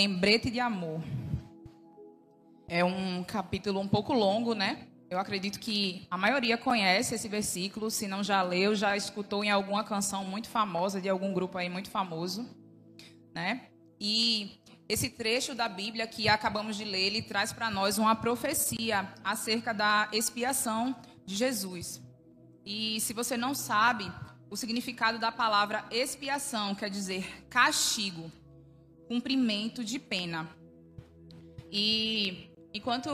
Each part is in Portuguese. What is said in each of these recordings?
lembrete de amor. É um capítulo um pouco longo, né? Eu acredito que a maioria conhece esse versículo, se não já leu, já escutou em alguma canção muito famosa de algum grupo aí muito famoso, né? E esse trecho da Bíblia que acabamos de ler, ele traz para nós uma profecia acerca da expiação de Jesus. E se você não sabe, o significado da palavra expiação quer dizer castigo, cumprimento de pena. E enquanto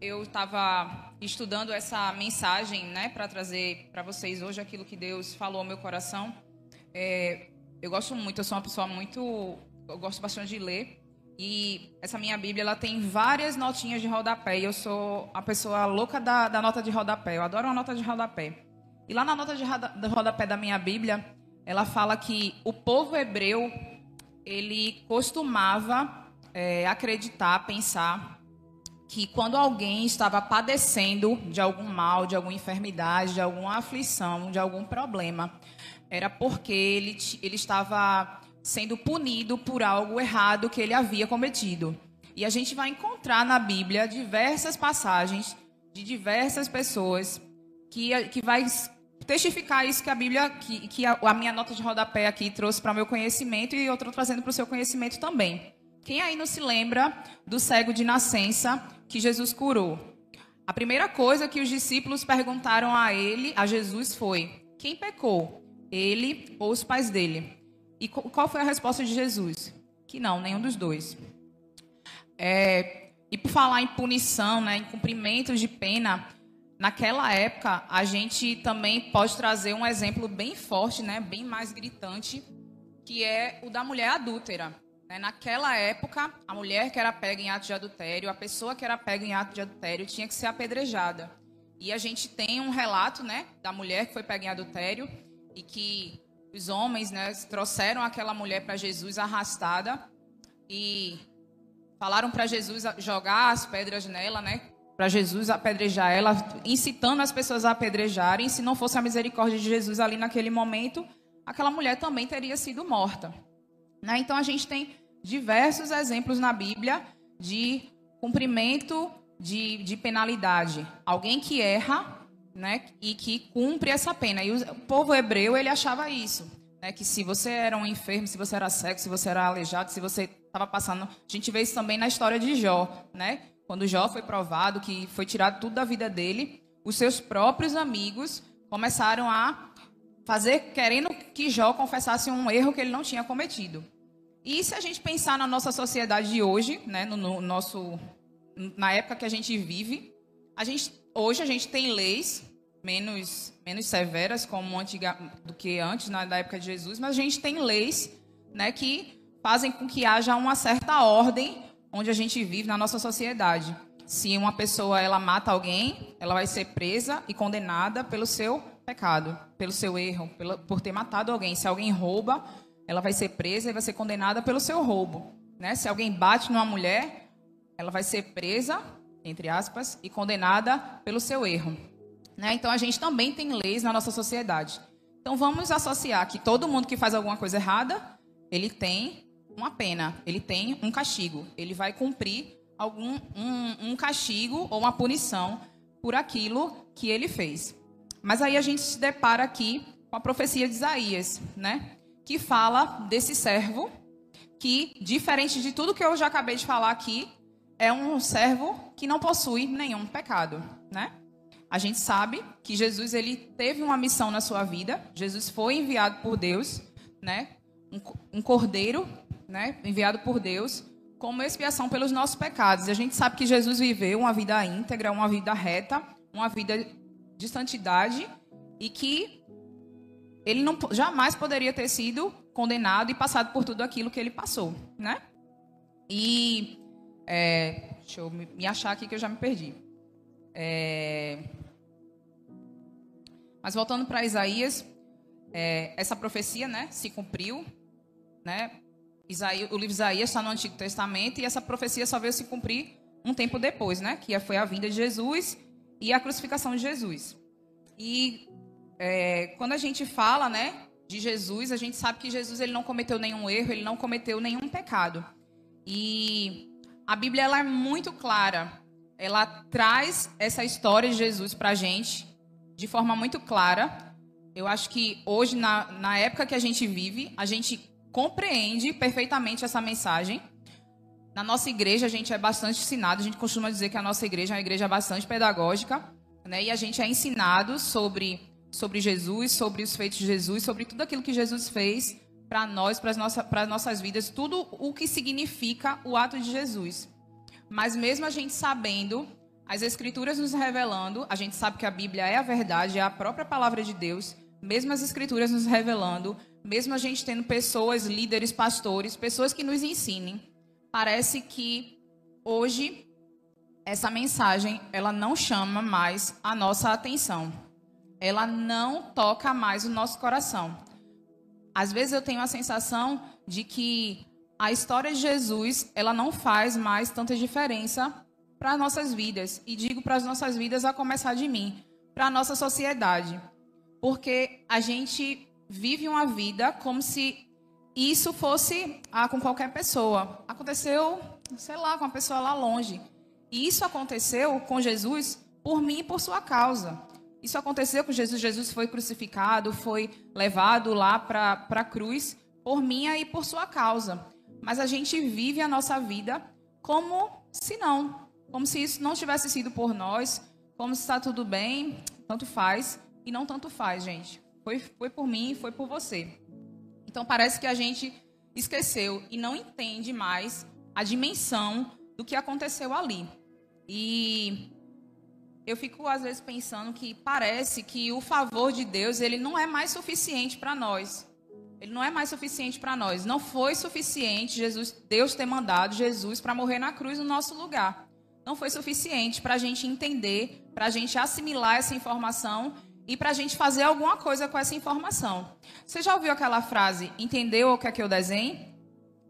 eu estava estudando essa mensagem, né, para trazer para vocês hoje aquilo que Deus falou ao meu coração, é, eu gosto muito, eu sou uma pessoa muito, eu gosto bastante de ler. E essa minha Bíblia, ela tem várias notinhas de rodapé. E eu sou a pessoa louca da, da nota de rodapé. Eu adoro uma nota de rodapé. E lá na nota de rodapé da minha Bíblia, ela fala que o povo hebreu, ele costumava é, acreditar, pensar que quando alguém estava padecendo de algum mal, de alguma enfermidade, de alguma aflição, de algum problema, era porque ele, ele estava sendo punido por algo errado que ele havia cometido. E a gente vai encontrar na Bíblia diversas passagens de diversas pessoas que, que vai testificar isso que a Bíblia, que, que a, a minha nota de rodapé aqui trouxe para o meu conhecimento e eu estou trazendo para o seu conhecimento também. Quem aí não se lembra do cego de nascença que Jesus curou? A primeira coisa que os discípulos perguntaram a ele, a Jesus, foi: quem pecou? Ele ou os pais dele? E qual foi a resposta de Jesus? Que não, nenhum dos dois. É, e por falar em punição, né, em cumprimentos de pena, naquela época a gente também pode trazer um exemplo bem forte, né, bem mais gritante, que é o da mulher adúltera. Né? Naquela época, a mulher que era pega em ato de adultério, a pessoa que era pega em ato de adultério tinha que ser apedrejada. E a gente tem um relato né, da mulher que foi pega em adultério e que os homens né, trouxeram aquela mulher para Jesus arrastada e falaram para Jesus jogar as pedras nela, né? Para Jesus apedrejar ela, incitando as pessoas a apedrejarem. Se não fosse a misericórdia de Jesus ali naquele momento, aquela mulher também teria sido morta. Né? Então a gente tem diversos exemplos na Bíblia de cumprimento de, de penalidade. Alguém que erra né, e que cumpre essa pena. E o povo hebreu ele achava isso, né, que se você era um enfermo, se você era cego, se você era aleijado, se você estava passando, a gente vê isso também na história de Jó, né? Quando Jó foi provado que foi tirado tudo da vida dele, os seus próprios amigos começaram a fazer querendo que Jó confessasse um erro que ele não tinha cometido. E se a gente pensar na nossa sociedade de hoje, né, no, no nosso na época que a gente vive, a gente hoje a gente tem leis menos, menos severas como antiga, do que antes, na, na época de Jesus, mas a gente tem leis né, que fazem com que haja uma certa ordem onde a gente vive na nossa sociedade. Se uma pessoa ela mata alguém, ela vai ser presa e condenada pelo seu pecado, pelo seu erro, pela, por ter matado alguém. Se alguém rouba, ela vai ser presa e vai ser condenada pelo seu roubo. Né? Se alguém bate numa mulher, ela vai ser presa, entre aspas, e condenada pelo seu erro. Né? Então, a gente também tem leis na nossa sociedade. Então, vamos associar que todo mundo que faz alguma coisa errada, ele tem uma pena, ele tem um castigo. Ele vai cumprir algum um, um castigo ou uma punição por aquilo que ele fez. Mas aí a gente se depara aqui com a profecia de Isaías, né? Que fala desse servo que, diferente de tudo que eu já acabei de falar aqui, é um servo que não possui nenhum pecado, né? A gente sabe que Jesus ele teve uma missão na sua vida. Jesus foi enviado por Deus, né? Um, um cordeiro, né? Enviado por Deus como expiação pelos nossos pecados. E a gente sabe que Jesus viveu uma vida íntegra, uma vida reta, uma vida de santidade e que ele não jamais poderia ter sido condenado e passado por tudo aquilo que ele passou, né? E é, deixa eu me achar aqui que eu já me perdi. É, mas voltando para Isaías, é, essa profecia, né, se cumpriu, né? O livro de Isaías está no Antigo Testamento e essa profecia só veio se cumprir um tempo depois, né? Que foi a vinda de Jesus e a crucificação de Jesus. E é, quando a gente fala, né, de Jesus, a gente sabe que Jesus ele não cometeu nenhum erro, ele não cometeu nenhum pecado. E a Bíblia ela é muito clara. Ela traz essa história de Jesus para a gente de forma muito clara. Eu acho que hoje, na, na época que a gente vive, a gente compreende perfeitamente essa mensagem. Na nossa igreja, a gente é bastante ensinado. A gente costuma dizer que a nossa igreja é uma igreja bastante pedagógica. Né? E a gente é ensinado sobre, sobre Jesus, sobre os feitos de Jesus, sobre tudo aquilo que Jesus fez para nós, para as nossa, nossas vidas, tudo o que significa o ato de Jesus. Mas mesmo a gente sabendo, as Escrituras nos revelando, a gente sabe que a Bíblia é a verdade, é a própria palavra de Deus, mesmo as Escrituras nos revelando, mesmo a gente tendo pessoas, líderes, pastores, pessoas que nos ensinem, parece que hoje essa mensagem ela não chama mais a nossa atenção. Ela não toca mais o nosso coração. Às vezes eu tenho a sensação de que a história de Jesus, ela não faz mais tanta diferença para nossas vidas. E digo para as nossas vidas a começar de mim, para a nossa sociedade. Porque a gente vive uma vida como se isso fosse ah, com qualquer pessoa. Aconteceu, sei lá, com uma pessoa lá longe. E isso aconteceu com Jesus por mim e por sua causa. Isso aconteceu com Jesus. Jesus foi crucificado, foi levado lá para a cruz por minha e por sua causa. Mas a gente vive a nossa vida como se não, como se isso não tivesse sido por nós, como se está tudo bem, tanto faz e não tanto faz, gente. Foi, foi por mim, foi por você. Então parece que a gente esqueceu e não entende mais a dimensão do que aconteceu ali. E eu fico às vezes pensando que parece que o favor de Deus ele não é mais suficiente para nós. Ele não é mais suficiente para nós. Não foi suficiente Jesus, Deus ter mandado Jesus para morrer na cruz no nosso lugar. Não foi suficiente para a gente entender, para a gente assimilar essa informação e para a gente fazer alguma coisa com essa informação. Você já ouviu aquela frase? Entendeu o que é que eu desenho?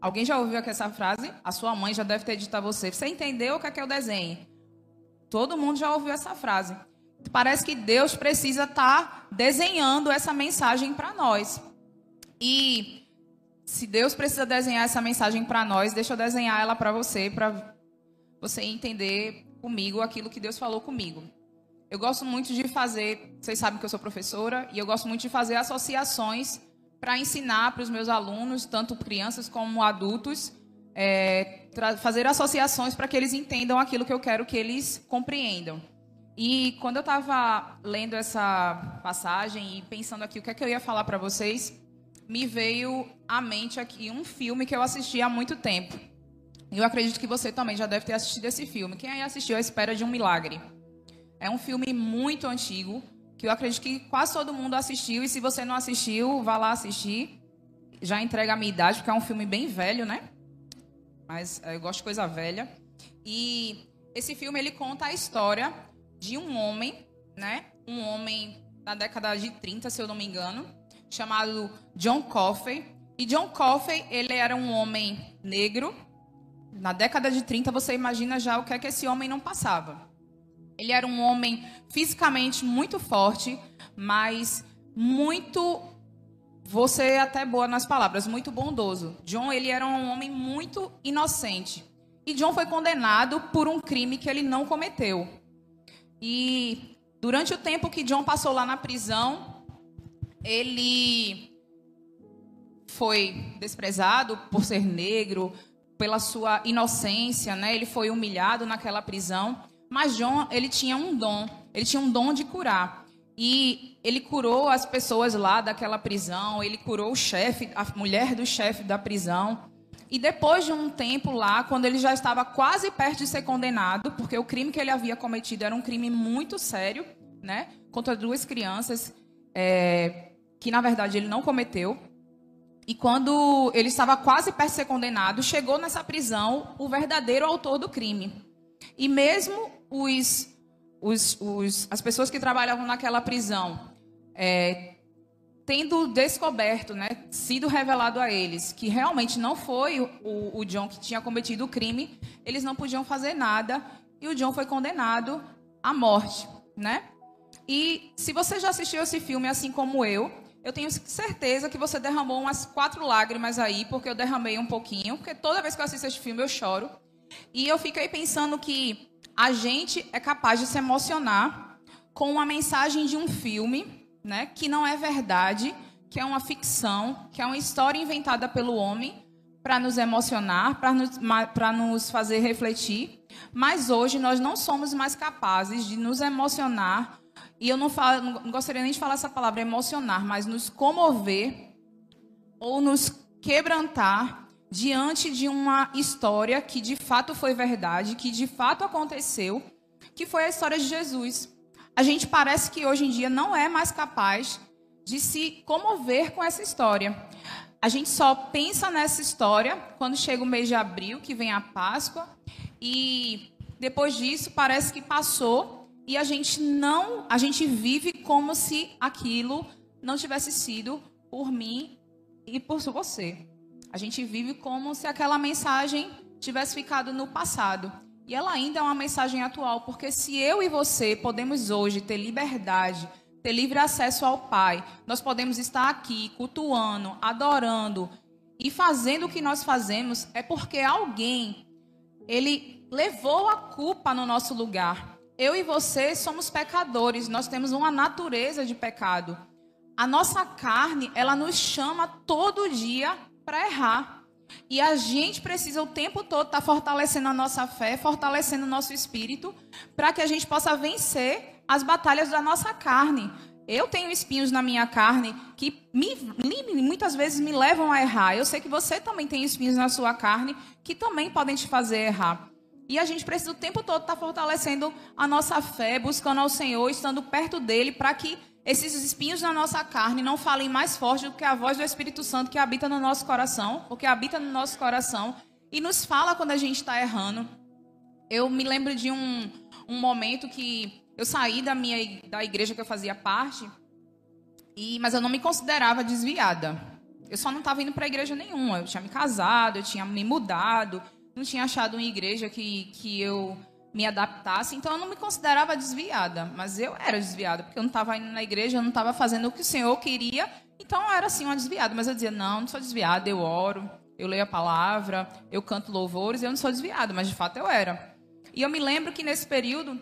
Alguém já ouviu essa frase? A sua mãe já deve ter dito a você. Você entendeu o que é que eu desenho? Todo mundo já ouviu essa frase. Parece que Deus precisa estar tá desenhando essa mensagem para nós. E se Deus precisa desenhar essa mensagem para nós, deixa eu desenhar ela para você, para você entender comigo aquilo que Deus falou comigo. Eu gosto muito de fazer, vocês sabem que eu sou professora, e eu gosto muito de fazer associações para ensinar para os meus alunos, tanto crianças como adultos, é, fazer associações para que eles entendam aquilo que eu quero que eles compreendam. E quando eu estava lendo essa passagem e pensando aqui o que é que eu ia falar para vocês, me veio à mente aqui um filme que eu assisti há muito tempo. Eu acredito que você também já deve ter assistido esse filme. Quem aí assistiu A Espera de um Milagre? É um filme muito antigo, que eu acredito que quase todo mundo assistiu. E se você não assistiu, vá lá assistir. Já entrega a minha idade, porque é um filme bem velho, né? Mas eh, eu gosto de coisa velha. E esse filme ele conta a história de um homem, né? Um homem da década de 30, se eu não me engano, chamado John Coffey. E John Coffey, ele era um homem negro. Na década de 30, você imagina já o que é que esse homem não passava. Ele era um homem fisicamente muito forte, mas muito você até boa nas palavras, muito bondoso. John, ele era um homem muito inocente. E John foi condenado por um crime que ele não cometeu. E durante o tempo que John passou lá na prisão, ele foi desprezado por ser negro, pela sua inocência, né? Ele foi humilhado naquela prisão, mas John, ele tinha um dom, ele tinha um dom de curar. E ele curou as pessoas lá daquela prisão, ele curou o chefe, a mulher do chefe da prisão. E depois de um tempo lá, quando ele já estava quase perto de ser condenado, porque o crime que ele havia cometido era um crime muito sério, né? Contra duas crianças, é, que na verdade ele não cometeu. E quando ele estava quase perto de ser condenado, chegou nessa prisão o verdadeiro autor do crime. E mesmo os, os, os as pessoas que trabalhavam naquela prisão, é, tendo descoberto, né, sido revelado a eles que realmente não foi o, o John que tinha cometido o crime, eles não podiam fazer nada e o John foi condenado à morte, né? E se você já assistiu esse filme assim como eu, eu tenho certeza que você derramou umas quatro lágrimas aí, porque eu derramei um pouquinho, porque toda vez que eu assisto esse filme eu choro. E eu fiquei pensando que a gente é capaz de se emocionar com uma mensagem de um filme, né, que não é verdade, que é uma ficção, que é uma história inventada pelo homem para nos emocionar, para nos, nos fazer refletir. Mas hoje nós não somos mais capazes de nos emocionar e eu não, falo, não gostaria nem de falar essa palavra emocionar, mas nos comover ou nos quebrantar diante de uma história que de fato foi verdade, que de fato aconteceu, que foi a história de Jesus. A gente parece que hoje em dia não é mais capaz de se comover com essa história. A gente só pensa nessa história quando chega o mês de abril, que vem a Páscoa, e depois disso parece que passou e a gente não, a gente vive como se aquilo não tivesse sido por mim e por você. A gente vive como se aquela mensagem tivesse ficado no passado. E ela ainda é uma mensagem atual, porque se eu e você podemos hoje ter liberdade, ter livre acesso ao Pai, nós podemos estar aqui cultuando, adorando e fazendo o que nós fazemos, é porque alguém ele levou a culpa no nosso lugar eu e você somos pecadores, nós temos uma natureza de pecado. A nossa carne, ela nos chama todo dia para errar. E a gente precisa o tempo todo estar tá fortalecendo a nossa fé, fortalecendo o nosso espírito, para que a gente possa vencer as batalhas da nossa carne. Eu tenho espinhos na minha carne que me, muitas vezes me levam a errar. Eu sei que você também tem espinhos na sua carne que também podem te fazer errar. E a gente precisa o tempo todo estar tá fortalecendo a nossa fé, buscando ao Senhor, estando perto dele, para que esses espinhos na nossa carne não falem mais forte do que a voz do Espírito Santo que habita no nosso coração, porque habita no nosso coração e nos fala quando a gente está errando. Eu me lembro de um, um momento que eu saí da minha da igreja que eu fazia parte, e, mas eu não me considerava desviada. Eu só não estava indo para igreja nenhuma. Eu tinha me casado, eu tinha me mudado, não tinha achado uma igreja que, que eu me adaptasse, então eu não me considerava desviada, mas eu era desviada, porque eu não estava indo na igreja, eu não estava fazendo o que o Senhor queria, então eu era assim uma desviada, mas eu dizia, não, não sou desviada, eu oro, eu leio a palavra, eu canto louvores, eu não sou desviada, mas de fato eu era. E eu me lembro que nesse período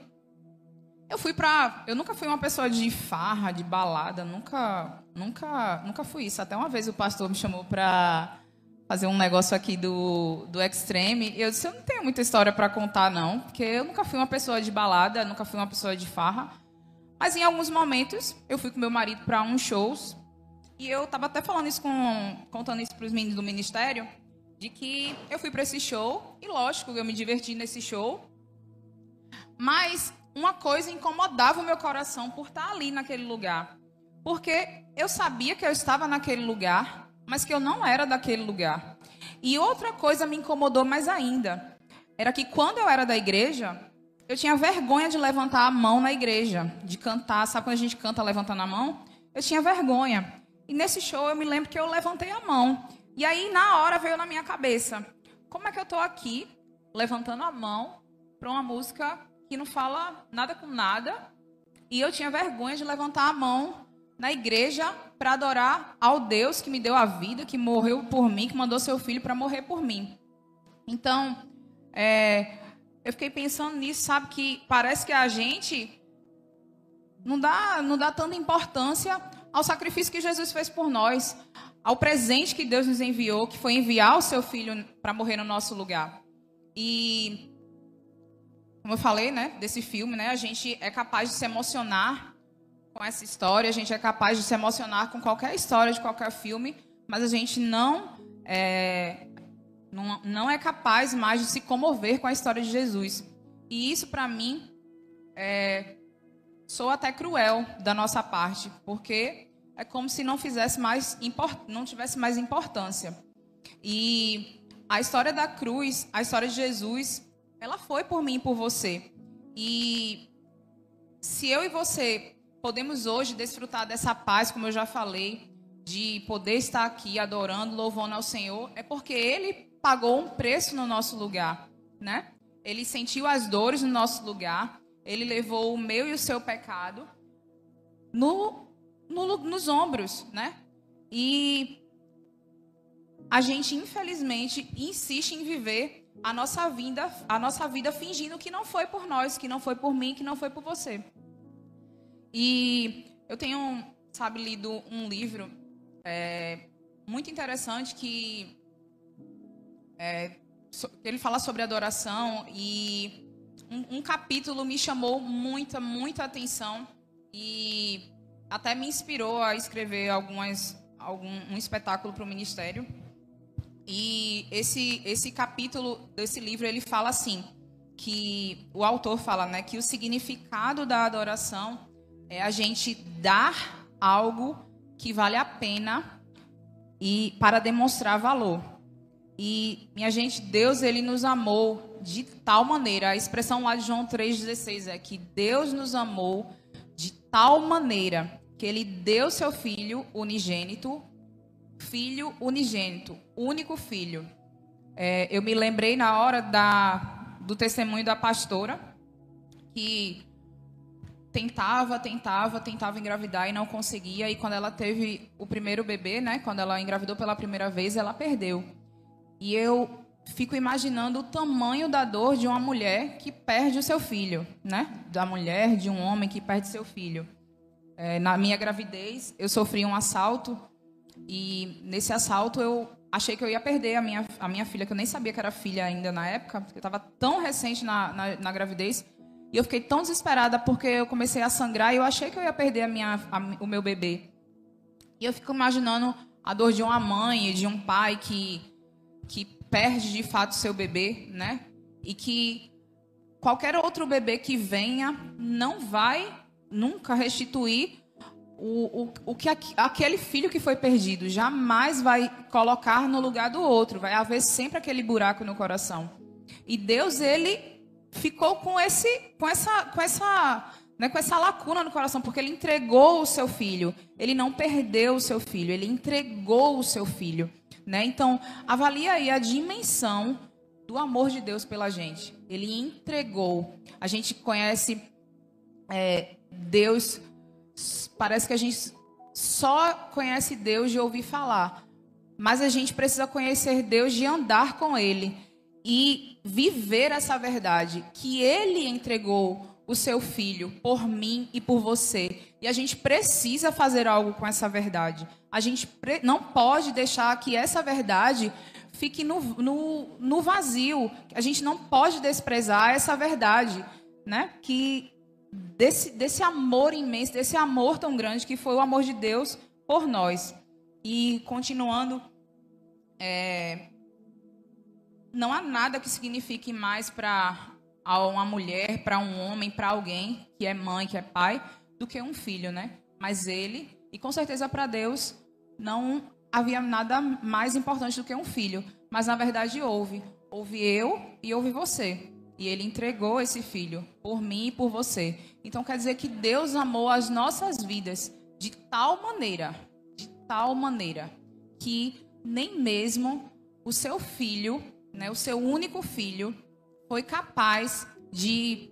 eu fui para, eu nunca fui uma pessoa de farra, de balada, nunca, nunca, nunca fui isso. Até uma vez o pastor me chamou para fazer um negócio aqui do, do Extreme. Eu disse, eu não tenho muita história para contar, não, porque eu nunca fui uma pessoa de balada, nunca fui uma pessoa de farra. Mas em alguns momentos, eu fui com meu marido para uns shows, e eu estava até falando isso com, contando isso para os meninos do ministério, de que eu fui para esse show, e lógico, eu me diverti nesse show, mas uma coisa incomodava o meu coração por estar ali naquele lugar. Porque eu sabia que eu estava naquele lugar, mas que eu não era daquele lugar. E outra coisa me incomodou mais ainda. Era que quando eu era da igreja, eu tinha vergonha de levantar a mão na igreja, de cantar. Sabe quando a gente canta levantando a mão? Eu tinha vergonha. E nesse show eu me lembro que eu levantei a mão. E aí na hora veio na minha cabeça: como é que eu estou aqui levantando a mão para uma música que não fala nada com nada? E eu tinha vergonha de levantar a mão na igreja para adorar ao Deus que me deu a vida, que morreu por mim, que mandou seu filho para morrer por mim. Então, é, eu fiquei pensando nisso, sabe que parece que a gente não dá, não dá tanta importância ao sacrifício que Jesus fez por nós, ao presente que Deus nos enviou, que foi enviar o seu filho para morrer no nosso lugar. E como eu falei, né, desse filme, né, a gente é capaz de se emocionar com essa história, a gente é capaz de se emocionar com qualquer história de qualquer filme, mas a gente não é, não, não é capaz mais de se comover com a história de Jesus. E isso, para mim, é, sou até cruel da nossa parte, porque é como se não fizesse mais não tivesse mais importância. E a história da cruz, a história de Jesus, ela foi por mim e por você. E se eu e você podemos hoje desfrutar dessa paz, como eu já falei, de poder estar aqui adorando, louvando ao Senhor, é porque Ele pagou um preço no nosso lugar, né? Ele sentiu as dores no nosso lugar, Ele levou o meu e o seu pecado no, no, nos ombros, né? E a gente, infelizmente, insiste em viver a nossa vida, a nossa vida fingindo que não foi por nós, que não foi por mim, que não foi por você. E eu tenho, sabe, lido um livro é, muito interessante que é, ele fala sobre adoração e um, um, capítulo me chamou muita, muita atenção e até me inspirou a escrever algumas, algum um espetáculo para o ministério. E esse, esse capítulo desse livro ele fala assim que o autor fala, né, que o significado da adoração é a gente dar algo que vale a pena e para demonstrar valor. E minha gente, Deus ele nos amou de tal maneira, a expressão lá de João 3:16 é que Deus nos amou de tal maneira que ele deu seu filho unigênito, filho unigênito, único filho. É, eu me lembrei na hora da, do testemunho da pastora que tentava, tentava, tentava engravidar e não conseguia. E quando ela teve o primeiro bebê, né, quando ela engravidou pela primeira vez, ela perdeu. E eu fico imaginando o tamanho da dor de uma mulher que perde o seu filho, né? Da mulher, de um homem que perde seu filho. É, na minha gravidez, eu sofri um assalto e nesse assalto eu achei que eu ia perder a minha, a minha filha, que eu nem sabia que era filha ainda na época, porque eu estava tão recente na, na, na, gravidez. E eu fiquei tão desesperada porque eu comecei a sangrar e eu achei que eu ia perder a minha, a, o meu bebê. E eu fico imaginando a dor de uma mãe e de um pai que que perde de fato seu bebê, né? E que qualquer outro bebê que venha não vai nunca restituir o, o, o que aquele filho que foi perdido jamais vai colocar no lugar do outro. Vai haver sempre aquele buraco no coração. E Deus ele ficou com esse com essa com essa né, com essa lacuna no coração, porque ele entregou o seu filho. Ele não perdeu o seu filho, ele entregou o seu filho. Né? Então, avalie aí a dimensão do amor de Deus pela gente. Ele entregou. A gente conhece é, Deus, parece que a gente só conhece Deus de ouvir falar. Mas a gente precisa conhecer Deus de andar com Ele e viver essa verdade que Ele entregou o seu filho por mim e por você. E a gente precisa fazer algo com essa verdade. A gente não pode deixar que essa verdade fique no, no, no vazio. A gente não pode desprezar essa verdade, né? Que desse, desse amor imenso, desse amor tão grande que foi o amor de Deus por nós. E continuando, é, não há nada que signifique mais para uma mulher, para um homem, para alguém que é mãe, que é pai, do que um filho, né? Mas ele e com certeza para Deus não havia nada mais importante do que um filho. Mas na verdade houve. Houve eu e houve você. E ele entregou esse filho por mim e por você. Então quer dizer que Deus amou as nossas vidas de tal maneira, de tal maneira, que nem mesmo o seu filho, né, o seu único filho, foi capaz de,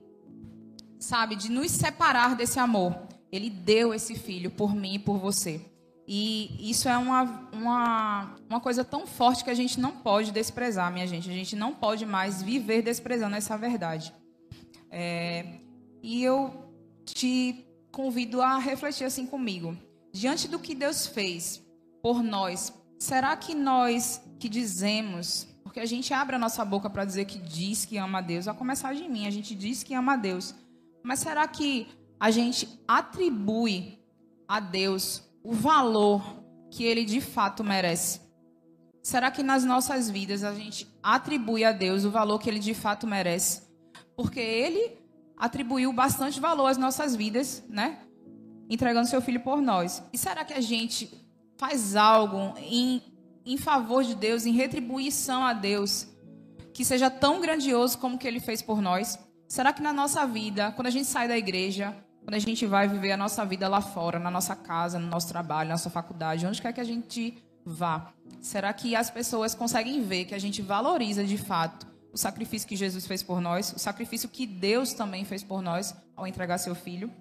sabe, de nos separar desse amor. Ele deu esse filho por mim e por você. E isso é uma, uma, uma coisa tão forte que a gente não pode desprezar, minha gente. A gente não pode mais viver desprezando essa verdade. É, e eu te convido a refletir assim comigo. Diante do que Deus fez por nós, será que nós que dizemos, porque a gente abre a nossa boca para dizer que diz que ama a Deus, a começar de mim, a gente diz que ama a Deus, mas será que a gente atribui a Deus o valor que ele de fato merece? Será que nas nossas vidas a gente atribui a Deus o valor que ele de fato merece? Porque ele atribuiu bastante valor às nossas vidas, né? Entregando seu filho por nós. E será que a gente faz algo em, em favor de Deus, em retribuição a Deus, que seja tão grandioso como que ele fez por nós? Será que na nossa vida, quando a gente sai da igreja, quando a gente vai viver a nossa vida lá fora, na nossa casa, no nosso trabalho, na nossa faculdade, onde quer que a gente vá, será que as pessoas conseguem ver que a gente valoriza de fato o sacrifício que Jesus fez por nós, o sacrifício que Deus também fez por nós ao entregar seu filho?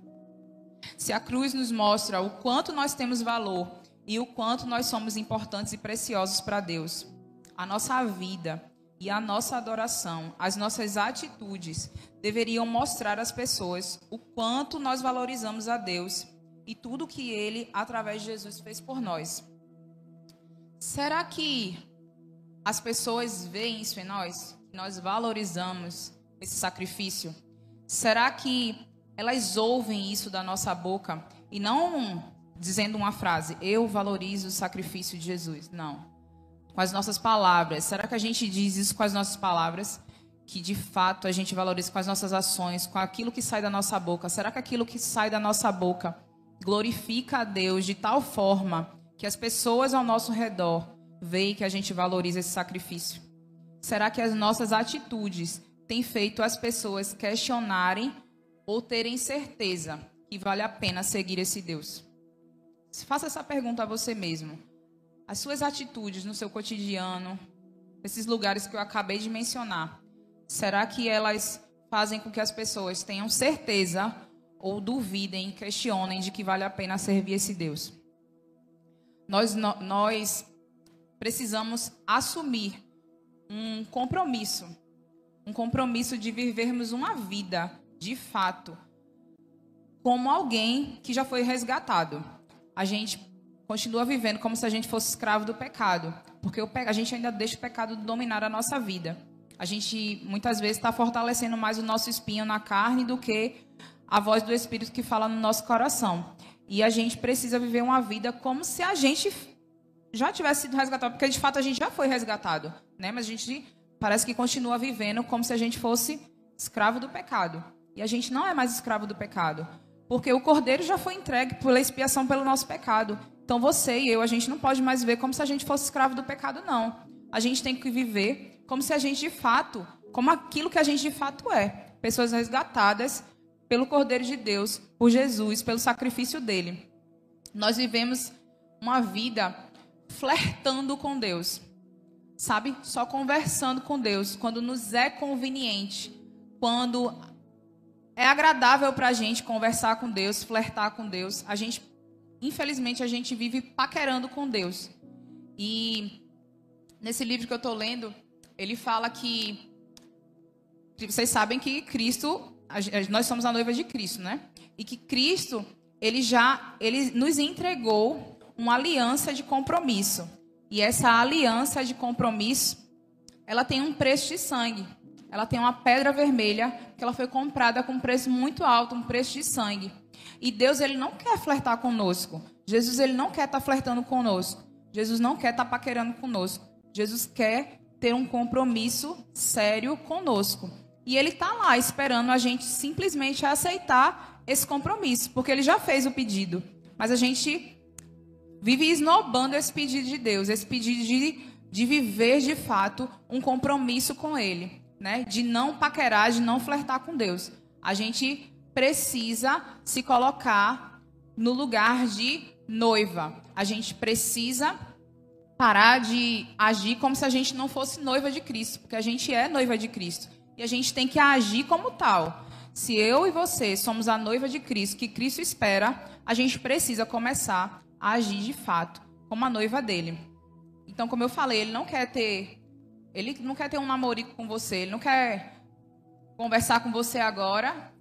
Se a cruz nos mostra o quanto nós temos valor e o quanto nós somos importantes e preciosos para Deus, a nossa vida e a nossa adoração, as nossas atitudes deveriam mostrar às pessoas o quanto nós valorizamos a Deus e tudo que ele, através de Jesus, fez por nós. Será que as pessoas veem isso em nós? Nós valorizamos esse sacrifício? Será que elas ouvem isso da nossa boca e não dizendo uma frase, eu valorizo o sacrifício de Jesus? Não. Com as nossas palavras. Será que a gente diz isso com as nossas palavras? Que de fato a gente valoriza com as nossas ações, com aquilo que sai da nossa boca? Será que aquilo que sai da nossa boca glorifica a Deus de tal forma que as pessoas ao nosso redor veem que a gente valoriza esse sacrifício? Será que as nossas atitudes têm feito as pessoas questionarem ou terem certeza que vale a pena seguir esse Deus? Faça essa pergunta a você mesmo. As suas atitudes no seu cotidiano, esses lugares que eu acabei de mencionar, será que elas fazem com que as pessoas tenham certeza ou duvidem, questionem de que vale a pena servir esse Deus. Nós, nós precisamos assumir um compromisso, um compromisso de vivermos uma vida, de fato, como alguém que já foi resgatado. A gente continua vivendo como se a gente fosse escravo do pecado, porque a gente ainda deixa o pecado dominar a nossa vida. A gente muitas vezes está fortalecendo mais o nosso espinho na carne do que a voz do Espírito que fala no nosso coração. E a gente precisa viver uma vida como se a gente já tivesse sido resgatado, porque de fato a gente já foi resgatado, né? Mas a gente parece que continua vivendo como se a gente fosse escravo do pecado. E a gente não é mais escravo do pecado, porque o cordeiro já foi entregue pela expiação pelo nosso pecado. Então você e eu, a gente não pode mais ver como se a gente fosse escravo do pecado, não. A gente tem que viver como se a gente de fato, como aquilo que a gente de fato é, pessoas resgatadas pelo Cordeiro de Deus, por Jesus, pelo sacrifício dele. Nós vivemos uma vida flertando com Deus, sabe? Só conversando com Deus quando nos é conveniente, quando é agradável para a gente conversar com Deus, flertar com Deus. A gente, infelizmente, a gente vive paquerando com Deus. E nesse livro que eu estou lendo, ele fala que vocês sabem que Cristo nós somos a noiva de Cristo, né? E que Cristo, ele já, ele nos entregou uma aliança de compromisso. E essa aliança de compromisso, ela tem um preço de sangue. Ela tem uma pedra vermelha que ela foi comprada com um preço muito alto, um preço de sangue. E Deus ele não quer flertar conosco. Jesus ele não quer estar tá flertando conosco. Jesus não quer estar tá paquerando conosco. Jesus quer ter um compromisso sério conosco. E ele está lá esperando a gente simplesmente aceitar esse compromisso, porque ele já fez o pedido. Mas a gente vive esnobando esse pedido de Deus, esse pedido de, de viver de fato um compromisso com Ele, né? de não paquerar, de não flertar com Deus. A gente precisa se colocar no lugar de noiva. A gente precisa parar de agir como se a gente não fosse noiva de Cristo, porque a gente é noiva de Cristo. E a gente tem que agir como tal. Se eu e você somos a noiva de Cristo, que Cristo espera, a gente precisa começar a agir de fato como a noiva dele. Então, como eu falei, ele não quer ter ele não quer ter um namorico com você, ele não quer conversar com você agora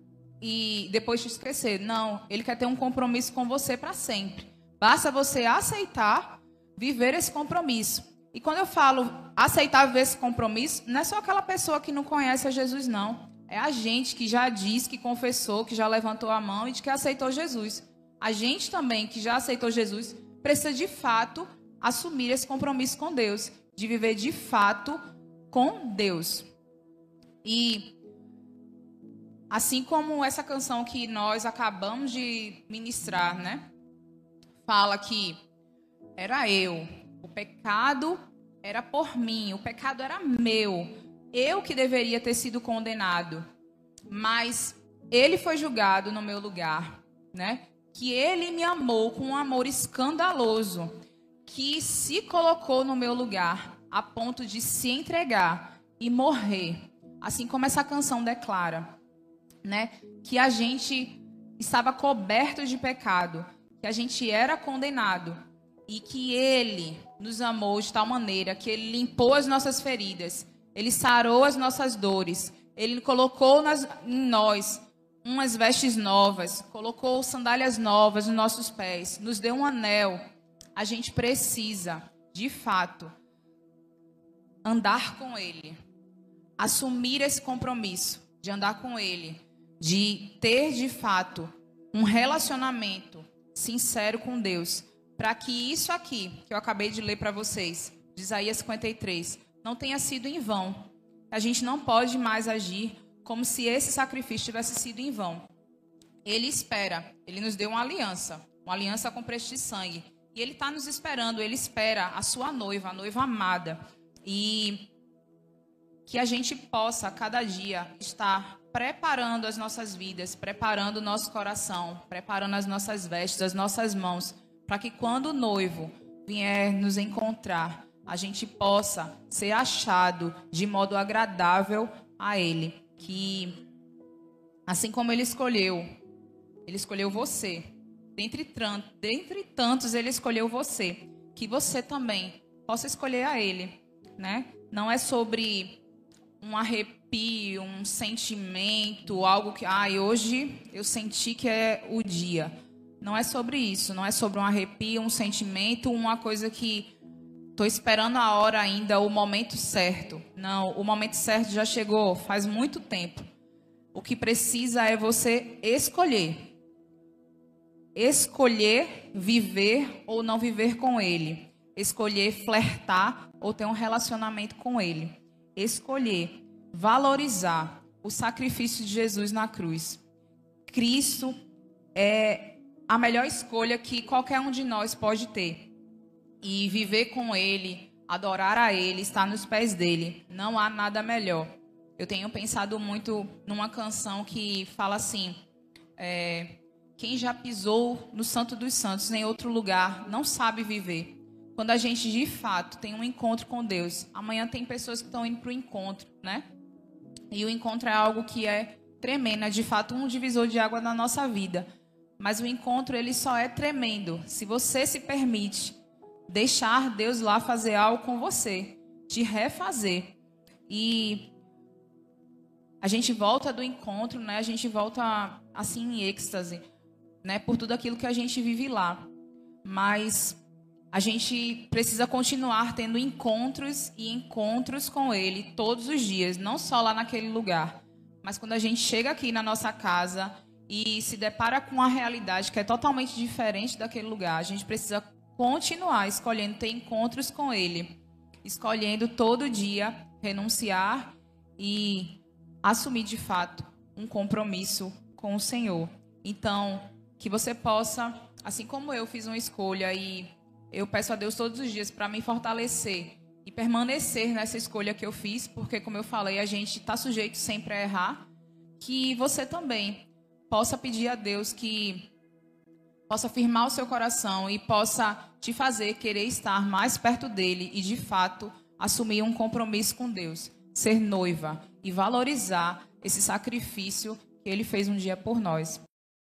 e depois te esquecer. Não, ele quer ter um compromisso com você para sempre. Basta você aceitar viver esse compromisso. E quando eu falo aceitar ver esse compromisso, não é só aquela pessoa que não conhece a Jesus, não. É a gente que já diz, que confessou, que já levantou a mão e de que aceitou Jesus. A gente também que já aceitou Jesus precisa de fato assumir esse compromisso com Deus, de viver de fato com Deus. E assim como essa canção que nós acabamos de ministrar, né? Fala que era eu, o pecado era por mim, o pecado era meu. Eu que deveria ter sido condenado. Mas ele foi julgado no meu lugar, né? Que ele me amou com um amor escandaloso, que se colocou no meu lugar a ponto de se entregar e morrer. Assim como essa canção declara, né? Que a gente estava coberto de pecado, que a gente era condenado e que ele nos amou de tal maneira que ele limpou as nossas feridas, ele sarou as nossas dores, ele colocou nas, em nós umas vestes novas, colocou sandálias novas nos nossos pés, nos deu um anel. A gente precisa, de fato, andar com Ele, assumir esse compromisso de andar com Ele, de ter de fato um relacionamento sincero com Deus, para que isso aqui que eu acabei de ler para vocês, de Isaías 53, não tenha sido em vão. A gente não pode mais agir como se esse sacrifício tivesse sido em vão. Ele espera, ele nos deu uma aliança, uma aliança com preço de sangue. E ele está nos esperando, ele espera a sua noiva, a noiva amada. E que a gente possa, cada dia, estar preparando as nossas vidas, preparando o nosso coração, preparando as nossas vestes, as nossas mãos, para que quando o noivo vier nos encontrar, a gente possa ser achado de modo agradável a Ele que, assim como ele escolheu, ele escolheu você. Dentre, dentre tantos, ele escolheu você. Que você também possa escolher a ele. Né? Não é sobre um arrepio, um sentimento, algo que, ah, hoje eu senti que é o dia. Não é sobre isso, não é sobre um arrepio, um sentimento, uma coisa que Estou esperando a hora ainda, o momento certo. Não, o momento certo já chegou faz muito tempo. O que precisa é você escolher. Escolher viver ou não viver com ele. Escolher flertar ou ter um relacionamento com ele. Escolher valorizar o sacrifício de Jesus na cruz. Cristo é a melhor escolha que qualquer um de nós pode ter e viver com Ele, adorar a Ele, estar nos pés dele. Não há nada melhor. Eu tenho pensado muito numa canção que fala assim: é, quem já pisou no Santo dos Santos em outro lugar não sabe viver. Quando a gente de fato tem um encontro com Deus, amanhã tem pessoas que estão indo para o encontro, né? E o encontro é algo que é tremendo, é de fato um divisor de água na nossa vida. Mas o encontro ele só é tremendo se você se permite deixar Deus lá fazer algo com você, te refazer. E a gente volta do encontro, né? A gente volta assim em êxtase, né? Por tudo aquilo que a gente vive lá. Mas a gente precisa continuar tendo encontros e encontros com Ele todos os dias, não só lá naquele lugar, mas quando a gente chega aqui na nossa casa e se depara com uma realidade que é totalmente diferente daquele lugar, a gente precisa continuar escolhendo ter encontros com Ele, escolhendo todo dia renunciar e assumir de fato um compromisso com o Senhor. Então, que você possa, assim como eu fiz uma escolha e eu peço a Deus todos os dias para me fortalecer e permanecer nessa escolha que eu fiz, porque, como eu falei, a gente está sujeito sempre a errar, que você também possa pedir a Deus que possa firmar o seu coração e possa te fazer querer estar mais perto dele e, de fato, assumir um compromisso com Deus, ser noiva e valorizar esse sacrifício que ele fez um dia por nós.